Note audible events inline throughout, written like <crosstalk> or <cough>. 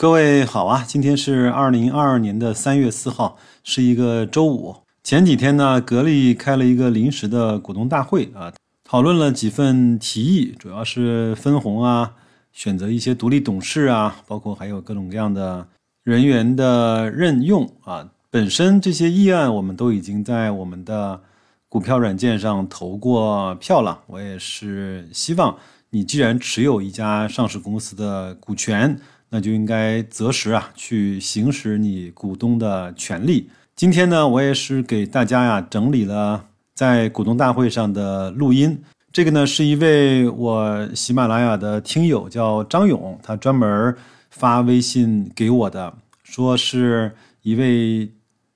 各位好啊，今天是二零二二年的三月四号，是一个周五。前几天呢，格力开了一个临时的股东大会啊，讨论了几份提议，主要是分红啊，选择一些独立董事啊，包括还有各种各样的人员的任用啊。本身这些议案我们都已经在我们的股票软件上投过票了。我也是希望你既然持有一家上市公司的股权。那就应该择时啊，去行使你股东的权利。今天呢，我也是给大家呀整理了在股东大会上的录音。这个呢，是一位我喜马拉雅的听友叫张勇，他专门发微信给我的，说是一位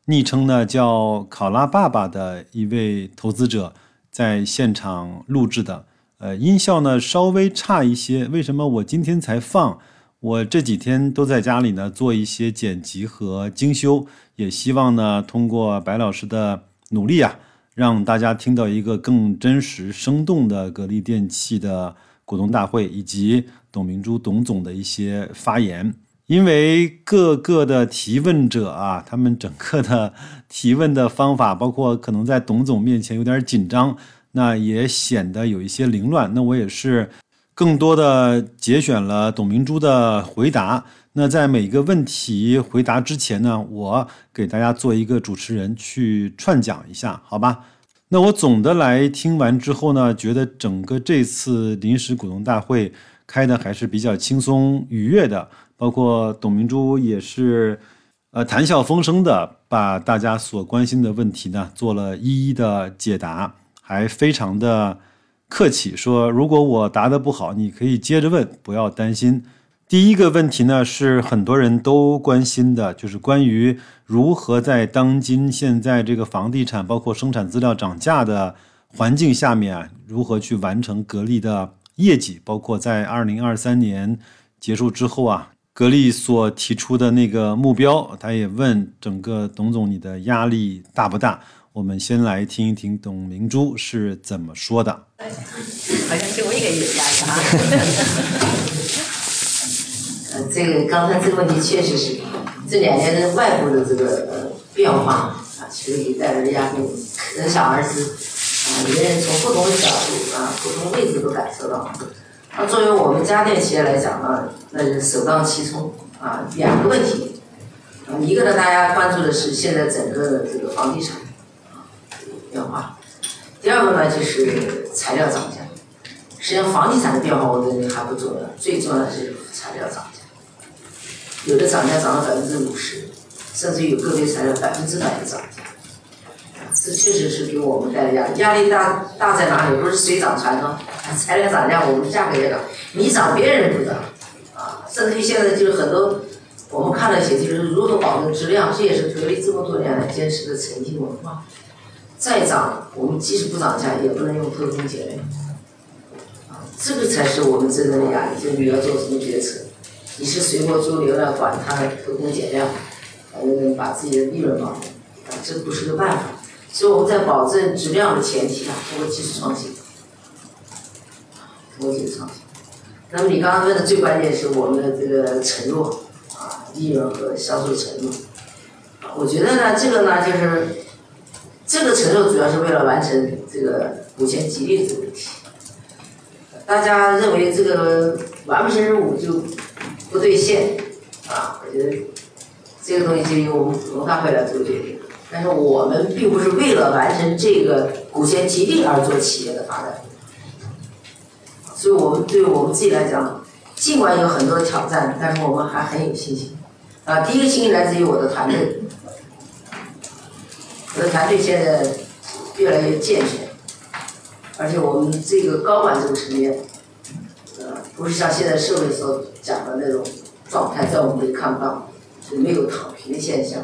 昵称呢叫考拉爸爸的一位投资者在现场录制的。呃，音效呢稍微差一些，为什么我今天才放？我这几天都在家里呢，做一些剪辑和精修，也希望呢，通过白老师的努力啊，让大家听到一个更真实、生动的格力电器的股东大会，以及董明珠董总的一些发言。因为各个的提问者啊，他们整个的提问的方法，包括可能在董总面前有点紧张，那也显得有一些凌乱。那我也是。更多的节选了董明珠的回答。那在每个问题回答之前呢，我给大家做一个主持人去串讲一下，好吧？那我总的来听完之后呢，觉得整个这次临时股东大会开的还是比较轻松愉悦的，包括董明珠也是，呃，谈笑风生的把大家所关心的问题呢做了一一的解答，还非常的。客气说：“如果我答得不好，你可以接着问，不要担心。”第一个问题呢，是很多人都关心的，就是关于如何在当今现在这个房地产包括生产资料涨价的环境下面，如何去完成格力的业绩，包括在二零二三年结束之后啊，格力所提出的那个目标。他也问整个董总，你的压力大不大？我们先来听一听董明珠是怎么说的。好像就我一个人压力哈。呃，<laughs> 这个刚才这个问题确实是这两年的外部的这个变化啊，其实给带来的压力可想而知啊。人人从不同的角度啊、不同位置都感受到。那作为我们家电企业来讲呢，那是首当其冲啊，两个问题啊，一个呢，大家关注的是现在整个的这个房地产啊。变化，第二个呢就是材料涨价。实际上，房地产的变化我认为还不重要，最重要的是材料涨价。有的涨价涨了百分之五十，甚至有个别材料百分之百的涨价。这确实是给我们带来压力。压力大大在哪里？不是水涨船高，<laughs> 材料涨价，我们价格也涨。你涨，别人不涨啊。甚至于现在就是很多我们看了一些，就是如何保证质量，这也是格力这么多年来坚持的诚信文化。再涨，我们即使不涨价，也不能用偷工减料，啊，这个才是我们真正的压力。就你要做什么决策，你是随波逐流的，管它偷工减料，反正把自己的利润保住，啊，这不是个办法。所以我们在保证质量的前提下，通过技术创新，通过技术创新。那么你刚刚问的最关键是我们的这个承诺，啊，利润和销售承诺，我觉得呢，这个呢就是。这个承诺主要是为了完成这个股权激励这个问题。大家认为这个完不成任务就不兑现，啊，我觉得这个东西就由我们股东大会来做决定。但是我们并不是为了完成这个股权激励而做企业的发展，所以我们对我们自己来讲，尽管有很多挑战，但是我们还很有信心。啊，第一个信心来自于我的团队。我的团队现在越来越健全，而且我们这个高管这个层面，呃，不是像现在社会所讲的那种状态，在我们这里看不到，是没有躺平的现象，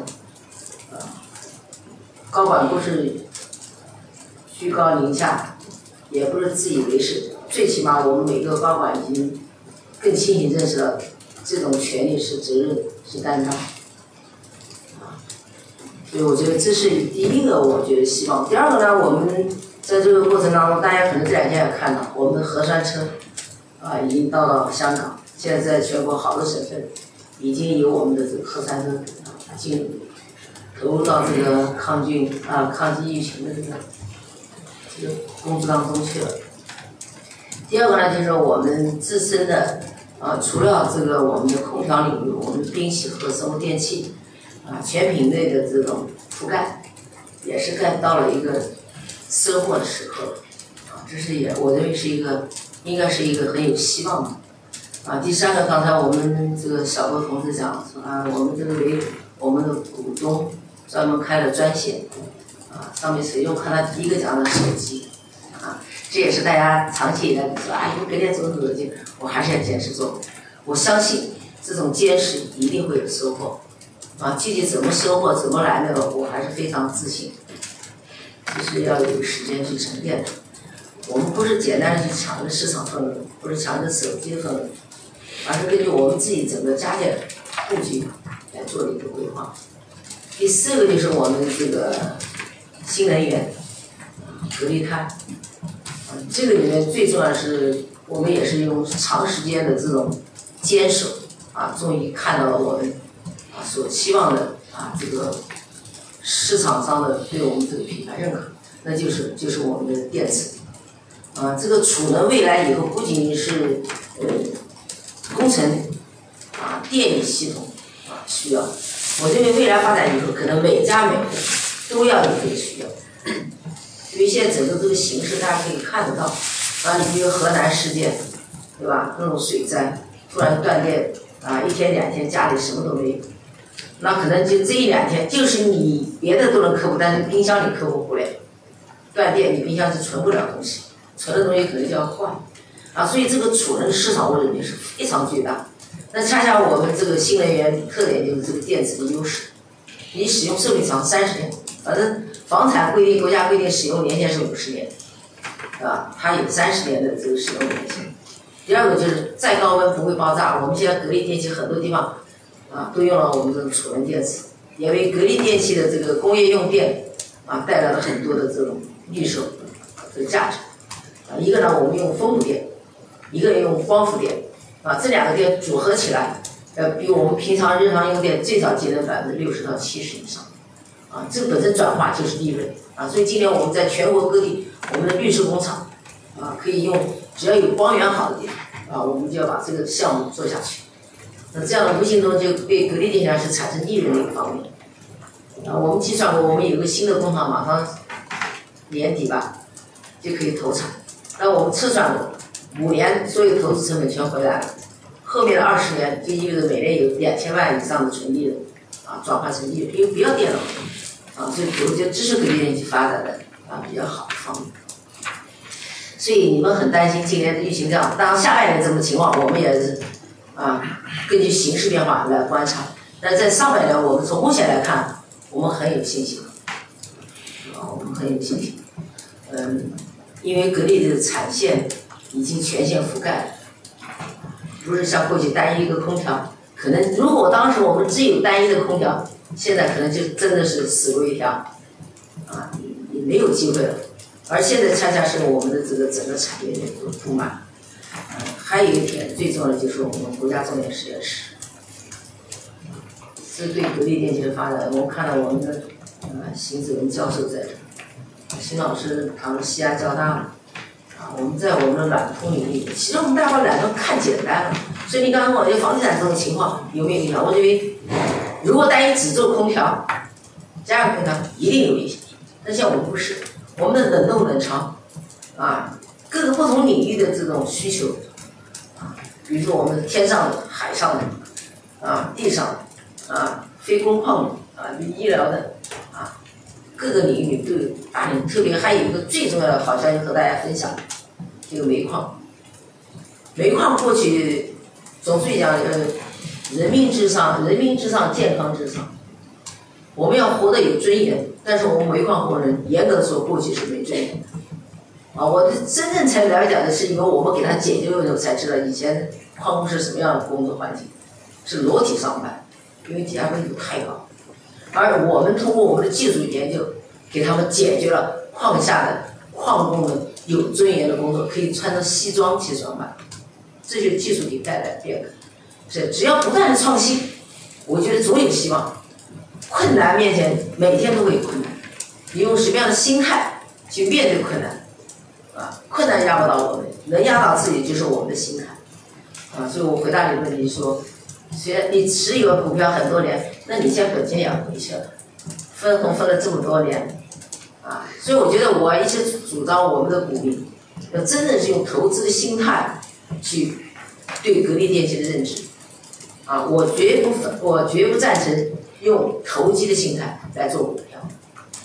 啊，高管不是居高临下，也不是自以为是，最起码我们每个高管已经更清醒认识到，这种权利是责任是担当。所以我觉得这是第一个，我觉得希望。第二个呢，我们在这个过程当中，大家可能这两天也看到，我们的核酸车啊已经到了香港，现在在全国好多省份已经有我们的这个核酸的进入，投入到这个抗菌啊抗击疫情的这个这个工作当中去了。第二个呢，就是我们自身的啊，除了这个我们的空调领域，我们冰洗和生物电器啊全品类的这种覆盖，也是该到了一个收获的时刻啊，这是也我认为是一个应该是一个很有希望的。啊，第三个，刚才我们这个小郭同志讲说啊，我们这个为我们的股东专门开了专线，啊，上面谁用看他第一个讲的手机，啊，这也是大家长期以来说哎，你隔天怎么怎么的，我还是要坚持做。我相信这种坚持一定会有收获，啊，具体怎么收获怎么来的，我还是非常自信，就是要有时间去沉淀。我们不是简单的去抢着市场份额，不是抢着手机份额。而是根据我们自己整个家电布局来做的一个规划。第四个就是我们这个新能源隔离碳，啊，这个里面最重要的是我们也是用长时间的这种坚守，啊，终于看到了我们所期望的啊这个市场上的对我们这个品牌认可，那就是就是我们的电池，啊，这个储能未来以后不仅仅是呃。工程啊，电力系统啊需要，我认为未来发展以后，可能每家每户都要有这个需要。因为现在整个这个形势，大家可以看得到，啊，你比如河南事件，对吧？那种水灾，突然断电啊，一天两天家里什么都没有，那可能就这一两天，就是你别的都能克服，但是冰箱你克服不了。断电，你冰箱是存不了东西，存的东西可能就要坏。啊，所以这个储能市场我认为是非常巨大。那恰恰我们这个新能源特点就是这个电池的优势，你使用寿命长三十年，反正房产规定国家规定使用年限是五十年，啊，它有三十年的这个使用年限。第二个就是再高温不会爆炸，我们现在格力电器很多地方啊都用了我们这个储能电池，也为格力电器的这个工业用电啊带来了很多的这种绿色的价值。啊，一个呢我们用风度电。一个用光伏电，啊，这两个电组合起来，呃，比我们平常日常用电最少节能百分之六十到七十以上，啊，这个本身转化就是利润，啊，所以今年我们在全国各地，我们的绿色工厂，啊，可以用只要有光源好的电，啊，我们就要把这个项目做下去，那这样无形中就对格力电器是产生利润的一个方面，啊，我们计算过，我们有个新的工厂马上年底吧就可以投产，那我们测算过。五年所有投资成本全回来了，后面的二十年就意味着每年有两千万以上的纯利润，啊，转换成利润，因为不要电了，啊，所以我觉得这是格力电器发展的啊比较好的方面。所以你们很担心今年的疫情这样，当下半年这种情况，我们也是啊根据形势变化来观察。但在上半年，我们从目前来看，我们很有信心，啊，我们很有信心，嗯，因为格力的产线。已经全线覆盖，不是像过去单一一个空调，可能如果当时我们只有单一的空调，现在可能就真的是死路一条，啊，也没有机会了。而现在恰恰是我们的这个整个产业链都铺满了，还有一点最重要的就是我们国家重点实验室，这对格力电器的发展，我看到我们的呃邢子文教授在这，邢老师他们西安交大。啊我们在我们的软通领域，其实我们大家把软通看简单了。所以你刚刚问我，就房地产这种情况有没有影响？我认为，如果单一只做空调，家用空调一定有影响。但像我们不是，我们的冷冻冷藏，啊，各个不同领域的这种需求，比如说我们天上的、海上的，啊，地上的，啊，非工矿的，啊，医疗的，啊，各个领域都有大量。特别还有一个最重要的好消息和大家分享。这个煤矿，煤矿过去总是讲呃，人民至上，人民至上，健康至上。我们要活得有尊严，但是我们煤矿工人严格说过去是没尊严的。啊，我真正才了解的是，因为我们给他解决的时候才知道，以前矿工是什么样的工作环境，是裸体上班，因为底下温度太高。而我们通过我们的技术研究，给他们解决了矿下的矿工们。有尊严的工作可以穿着西装去上班，这些技术给带来变革。是只要不断的创新，我觉得总有希望。困难面前，每天都会有困难，你用什么样的心态去面对困难？困难压不倒我们，能压倒自己就是我们的心态。啊，所以我回答你的问题说，虽然你持有股票很多年，那你现在本金也回去了，分红分了这么多年，啊，所以我觉得我一直主张我们的股民要真正是用投资的心态去对格力电器的认知。啊，我绝不我绝不赞成用投机的心态来做股票。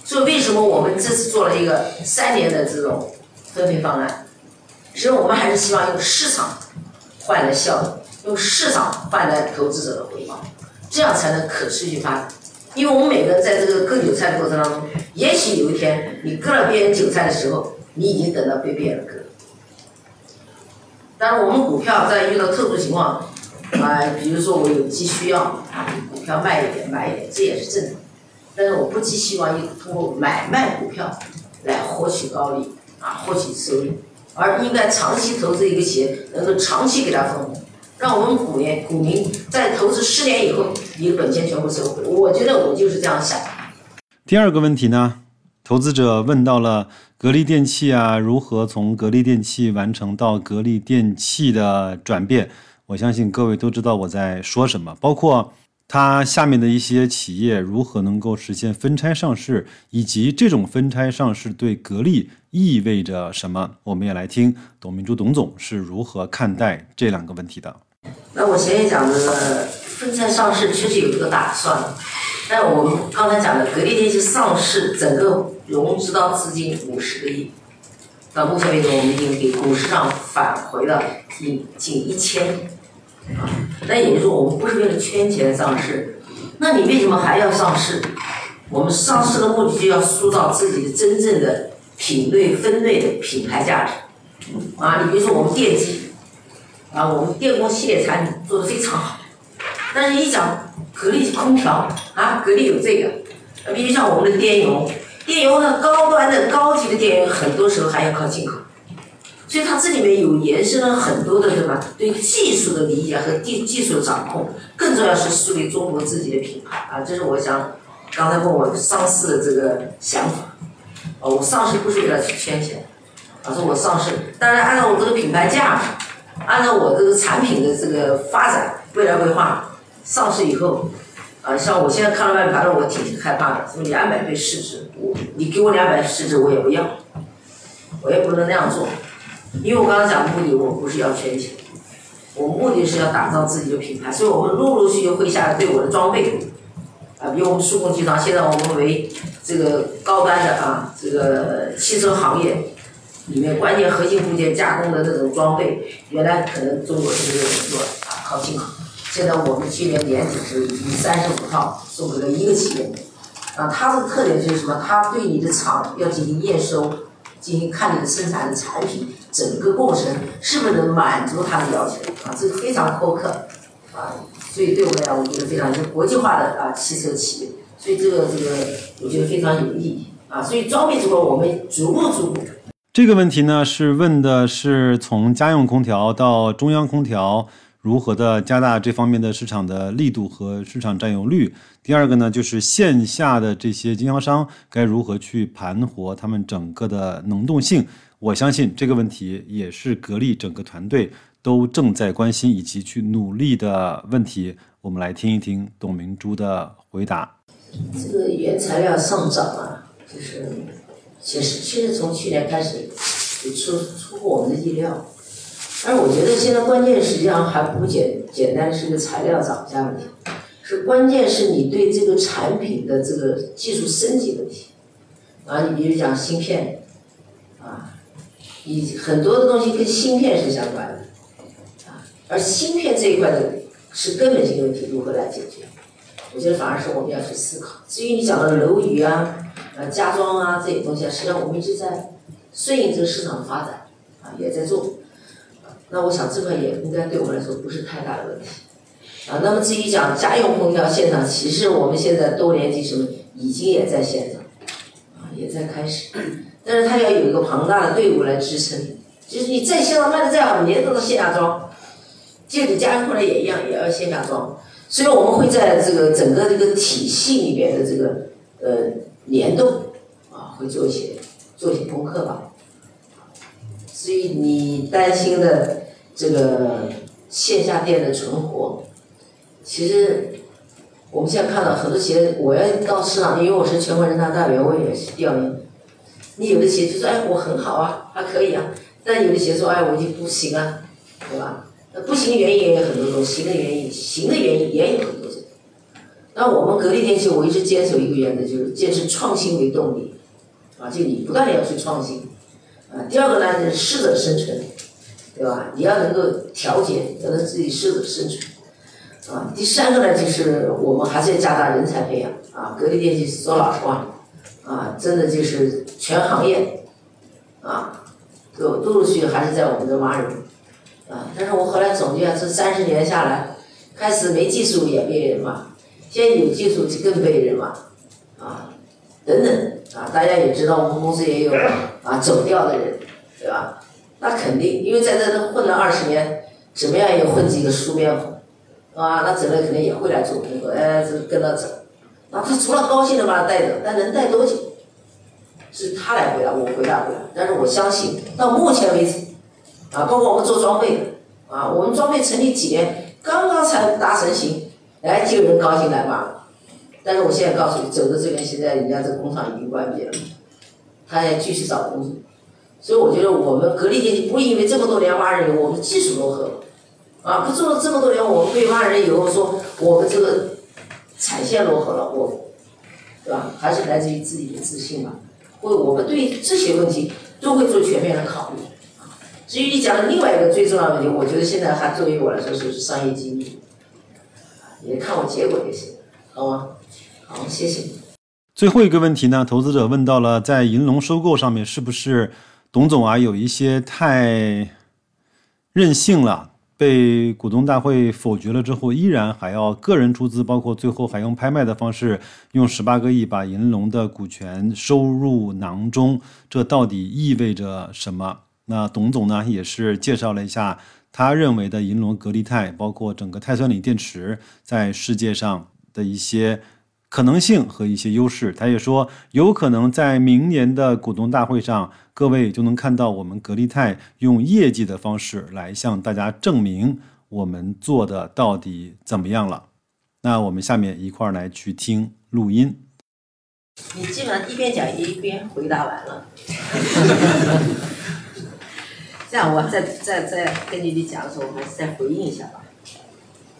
所以为什么我们这次做了一个三年的这种分配方案？实际上我们还是希望用市场。换来效益，用市场换来投资者的回报，这样才能可持续发展。因为我们每个人在这个割韭菜的过程当中，也许有一天你割了别人韭菜的时候，你已经等到被别人割。当然，我们股票在遇到特殊情况，啊，比如说我有急需要，股票卖一点买一点，这也是正常。但是我不寄希望于通过买卖股票来获取高利，啊，获取收益。而应该长期投资一个企业，能够长期给它分红，让我们股民股民在投资十年以后，你的本钱全部收回。我觉得我就是这样想。第二个问题呢，投资者问到了格力电器啊，如何从格力电器完成到格力电器的转变？我相信各位都知道我在说什么，包括。它下面的一些企业如何能够实现分拆上市，以及这种分拆上市对格力意味着什么？我们也来听董明珠董总是如何看待这两个问题的。那我前面讲的分拆上市确实有这个打算，但我们刚才讲的格力电器上市，整个融资到资金五十个亿，到目前为止我们已经给股市上返回了近近一千。啊，那也就是说，我们不是为了圈钱上市，那你为什么还要上市？我们上市的目的就要塑造自己的真正的品类分类的品牌价值。啊，你比如说我们电机，啊，我们电工系列产品做的非常好，但是一讲格力空调，啊，格力有这个，比如像我们的电油，电油呢高端的高级的电油，很多时候还要靠进口。所以它这里面有延伸了很多的什么对技术的理解和技技术的掌控，更重要是树立中国自己的品牌啊！这是我想刚才问我上市的这个想法。哦，我上市不是为了去圈钱，而是我上市，当然按照我这个品牌价值，按照我这个产品的这个发展未来规划，上市以后，啊，像我现在看了外盘了，我挺害怕的，什么两百倍市值，我你给我两百市值我也不要，我也不能那样做。因为我刚刚讲的目的，我不是要圈钱，我目的是要打造自己的品牌，所以我们陆陆续续会下来对我的装备，啊，比如我们数控集团，现在我们为这个高端的啊，这个汽车行业里面关键核心部件加工的这种装备，原来可能中国是没有人做的啊，靠进口，现在我们去年年底是以三十五套送给了一个企业，啊，它的特点就是什么？它对你的厂要进行验收。进行看你的生产的产品整个过程是不是能满足他的要求啊？这个非常苛刻啊，所以对我们来讲，我觉得非常是国际化的啊汽车企业，所以这个这个我觉得非常有意义啊。所以装备这块我们逐步逐步。这个问题呢是问的是从家用空调到中央空调。如何的加大这方面的市场的力度和市场占有率？第二个呢，就是线下的这些经销商该如何去盘活他们整个的能动性？我相信这个问题也是格力整个团队都正在关心以及去努力的问题。我们来听一听董明珠的回答。这个原材料上涨啊，就是其实其实从去年开始出出乎我们的意料。但是我觉得现在关键实际上还不简简单是个材料涨价问题，是关键是你对这个产品的这个技术升级问题，啊，你比如讲芯片，啊，你很多的东西跟芯片是相关的，啊，而芯片这一块的是根本性问题如何来解决？我觉得反而是我们要去思考。至于你讲的楼宇啊、呃家装啊这些东西啊，实际上我们一直在顺应这个市场的发展，啊，也在做。那我想这块也应该对我们来说不是太大的问题，啊，那么至于讲家用空调现场，其实我们现在多联机什么已经也在线上，啊，也在开始，但是它要有一个庞大的队伍来支撑，就是你在线上卖的再好，你都是线下装，戒指加工过来也一样，也要线下装。所以我们会在这个整个这个体系里面的这个呃联动啊，会做一些做一些功课吧。至于你担心的这个线下店的存活，其实我们现在看到很多企业，我要到市场，因为我是全国人大代表，我也是调研。你有的企业就说：“哎，我很好啊，还可以啊。”但有的企业说：“哎，我就不行啊，对吧？”那不行的原因也有很多种，行的原因，行的原因也有很多种。那我们格力电器，我一直坚守一个原则，就是坚持创新为动力，啊，就你不断的要去创新。啊，第二个呢，是适者生存，对吧？你要能够调节，要能自己适者生存。啊，第三个呢，就是我们还是要加大人才培养。啊，格力电器说老实话，啊，真的就是全行业，啊，都陆陆续续还是在我们这挖人。啊，但是我后来总结，这三十年下来，开始没技术也被人骂，现在有技术就更被人骂，啊，等等，啊，大家也知道我们公司也有啊走掉的人，对吧？那肯定，因为在这都混了二十年，怎么样也混几个书面孔，啊，那走了肯定也会来做工作，哎，这跟他走，那他除了高兴的把他带走，但能带多久？是他来回答，我回答不了。但是我相信，到目前为止。啊，包括我们做装备的，啊，我们装备成立几年，刚刚才达成型，哎，就有人高兴来骂。但是我现在告诉你，走的这边现在人家这工厂已经关闭了，他也继续找工作。所以我觉得我们格力电器不会因为这么多年挖人，我们技术落后，啊，不做了这么多年，我们被挖人以后说我们这个产线落后了，我，对吧？还是来自于自己的自信吧。会，我们对这些问题都会做全面的考虑。至于你讲的另外一个最重要的问题，我觉得现在还作为我来说就是商业机密，也看我结果就行，好吗？好，谢谢。最后一个问题呢，投资者问到了，在银龙收购上面是不是董总啊有一些太任性了，被股东大会否决了之后，依然还要个人出资，包括最后还用拍卖的方式，用十八个亿把银龙的股权收入囊中，这到底意味着什么？那董总呢，也是介绍了一下他认为的银龙格力钛，包括整个钛酸锂电池在世界上的一些可能性和一些优势。他也说，有可能在明年的股东大会上，各位就能看到我们格力泰用业绩的方式来向大家证明我们做的到底怎么样了。那我们下面一块儿来去听录音。你基本上一边讲一边回答完了。<laughs> <laughs> 这样，我再再再根据你讲的时候，我还是再回应一下吧。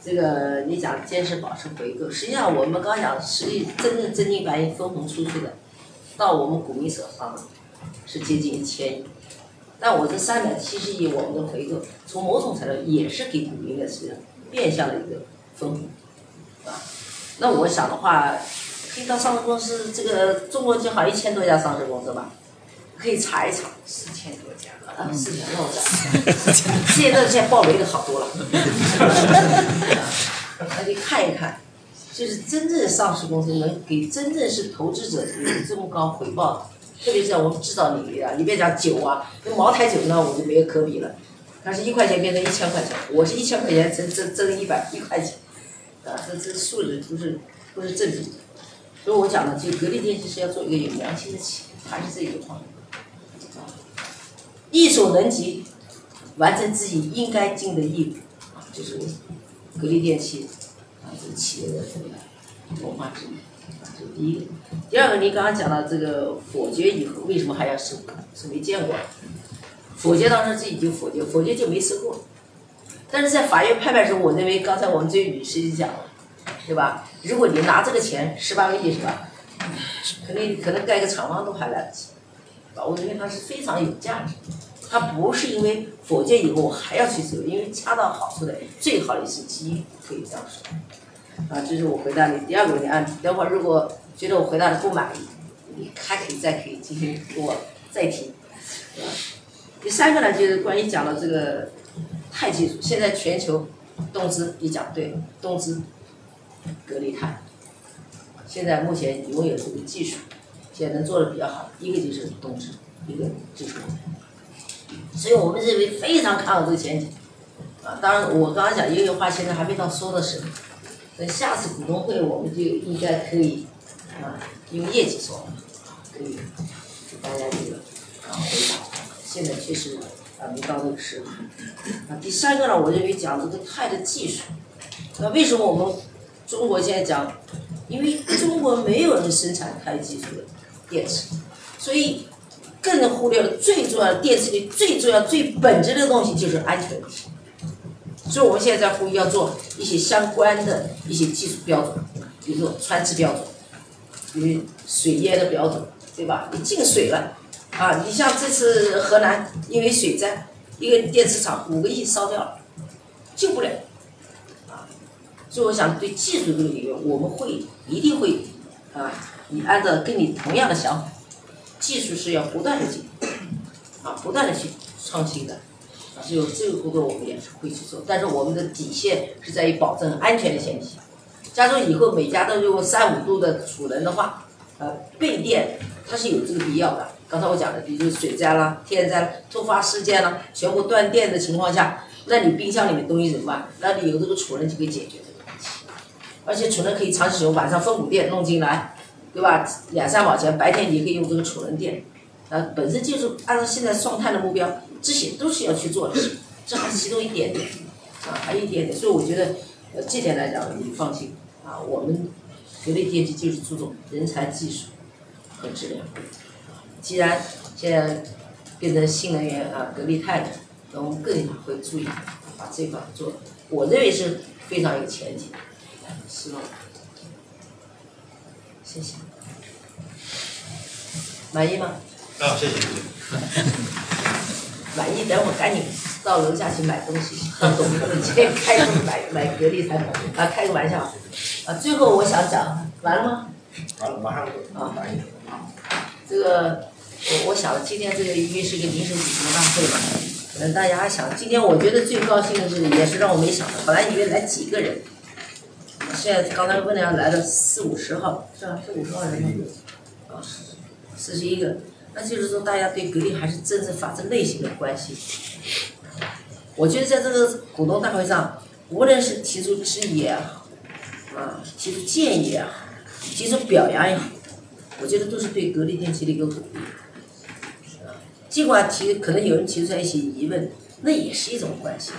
这个你讲坚持保持回购，实际上我们刚讲，实际真正真金白银分红出去的，到我们股民手上是接近一千亿。但我这三百七十亿我们的回购，从某种程度也是给股民的是变相的一个分红，啊。那我想的话，可以到上市公司，这个中国就好一千多家上市公司吧，可以查一查。四千多家。啊，四千多家，现在现在报名的好多了。那你看一看，就是真正上市公司能给真正是投资者有这么高回报的，特别是在我们制造领域啊，你别讲酒啊，那茅台酒呢我就没有可比了，它是一块钱变成一千块钱，我是一千块钱挣挣挣一百一块钱，啊，这这数字不是不是正比的，所以我讲的就格力电器是要做一个有良心的企业，还是这一个方面。力所能及，完成自己应该尽的义务，啊，就是格力电器啊，这个企业的这个文化之一，啊，这是第一个。第二个，你刚刚讲到这个否决以后，为什么还要收？是没见过。否决当时自己就否决，否决就没收购。但是在法院拍卖时候，我认为刚才我们这位女士就讲了，对吧？如果你拿这个钱十八个亿是吧？肯定可能盖个厂房都还来得及。我认为它是非常有价值的，它不是因为否决以后我还要去走，因为恰到好处的最好的一次机遇，可以这样说。啊，这是我回答你第二个问题啊。等会儿如果觉得我回答的不满意，你还可以再可以继续给我再提。第三个呢，就是关于讲的这个钛技术，现在全球动资你讲对，动资格力钛，现在目前拥有这个技术。现在能做的比较好，一个就是动资，一个就是我们，所以我们认为非常看好这个前景，啊，当然我刚刚讲业余化现在还没到说的时候，等下次股东会我们就应该可以啊用业绩说，可以给大家这个啊回答。现在确实啊没到那个时候。啊，第三个呢，我认为讲这个钛的技术，那为什么我们中国现在讲？因为中国没有人生产钛技术的电池，所以更忽略了最重要的电池里最重要、最本质的东西就是安全问题。所以我们现在在呼吁要做一些相关的一些技术标准，比如说穿刺标准，比如水淹的标准，对吧？你进水了，啊，你像这次河南因为水灾，一个电池厂五个亿烧掉了，救不了啊。所以我想对技术这个领域，我们会一定会啊，你按照跟你同样的想法，技术是要不断的进步，啊，不断的去创新的，啊，就这个工作我们也是会去做，但是我们的底线是在于保证安全的前提下。假如以后每家都用三五度的储能的话，呃，备电它是有这个必要的。刚才我讲的，比如水灾啦、天灾、突发事件啦，全部断电的情况下，那你冰箱里面东西怎么办？那你有这个储能就可以解决这个问题。而且储能可以长期使用，晚上分补电弄进来，对吧？两三毛钱，白天你可以用这个储能电，呃，本身就是按照现在双碳的目标，这些都是要去做的，这还是其中一点点，啊，还有一点点，所以我觉得，呃，这点来讲你放心，啊，我们格力电器就是注重人才、技术和质量，既然现在变成新能源啊，格力钛的，那我们更会注意把这块做，我认为是非常有前景。希望，谢谢，满意吗？啊，谢谢谢谢。<laughs> 满意，等我赶紧到楼下去买东西，到董事会去开个买买格力产品啊，开个玩笑啊。最后我想讲，完了吗？完了，马上啊，满意。这个我我想今天这个因为是个临时股东大会嘛，嗯，大家想今天我觉得最高兴的是，也是让我没想到，本来以为来几个人。现在刚才问了来了四五十号，是吧？四五十号人吗？啊，四十一个，那就是说大家对格力还是真正发自内心的关心。我觉得在这个股东大会上，无论是提出质疑也好，啊，提出建议也好，提出表扬也好，我觉得都是对格力电器的一个鼓励。啊，尽管提可能有人提出来一些疑问，那也是一种关心。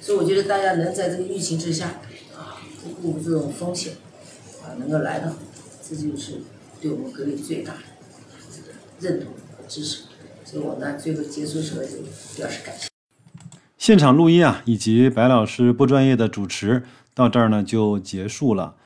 所以我觉得大家能在这个疫情之下。啊不顾这种风险，啊，能够来到，这就是对我们格力最大的这个认同和支持。所以我呢，最后结束时候就表示感谢。现场录音啊，以及白老师不专业的主持，到这儿呢就结束了。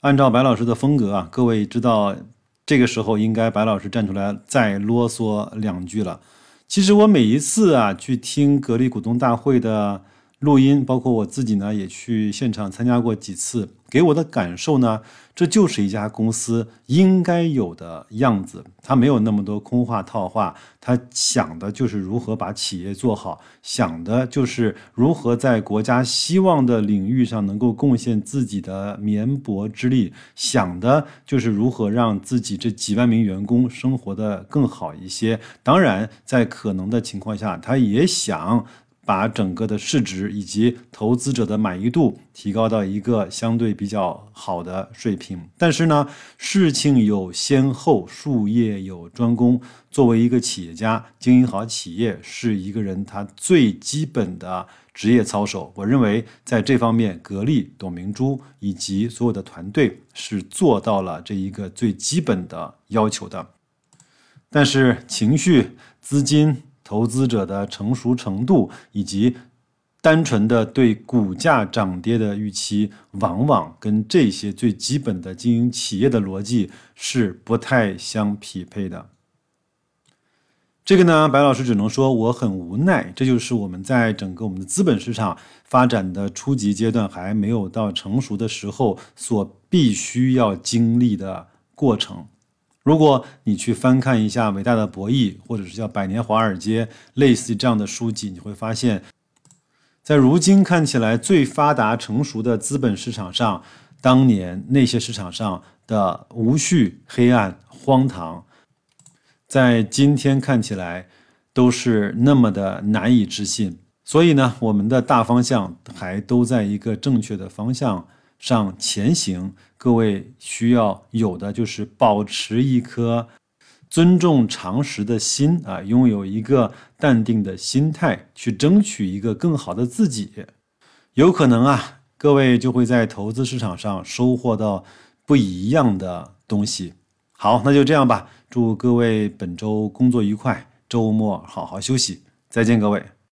按照白老师的风格啊，各位知道，这个时候应该白老师站出来再啰嗦两句了。其实我每一次啊去听格力股东大会的。录音，包括我自己呢，也去现场参加过几次，给我的感受呢，这就是一家公司应该有的样子。他没有那么多空话套话，他想的就是如何把企业做好，想的就是如何在国家希望的领域上能够贡献自己的绵薄之力，想的就是如何让自己这几万名员工生活的更好一些。当然，在可能的情况下，他也想。把整个的市值以及投资者的满意度提高到一个相对比较好的水平，但是呢，事情有先后，术业有专攻。作为一个企业家，经营好企业是一个人他最基本的职业操守。我认为在这方面，格力、董明珠以及所有的团队是做到了这一个最基本的要求的。但是情绪、资金。投资者的成熟程度以及单纯的对股价涨跌的预期，往往跟这些最基本的经营企业的逻辑是不太相匹配的。这个呢，白老师只能说我很无奈，这就是我们在整个我们的资本市场发展的初级阶段还没有到成熟的时候所必须要经历的过程。如果你去翻看一下《伟大的博弈》或者是叫《百年华尔街》类似这样的书籍，你会发现，在如今看起来最发达成熟的资本市场上，当年那些市场上的无序、黑暗、荒唐，在今天看起来都是那么的难以置信。所以呢，我们的大方向还都在一个正确的方向上前行。各位需要有的就是保持一颗尊重常识的心啊，拥有一个淡定的心态，去争取一个更好的自己。有可能啊，各位就会在投资市场上收获到不一样的东西。好，那就这样吧。祝各位本周工作愉快，周末好好休息。再见，各位。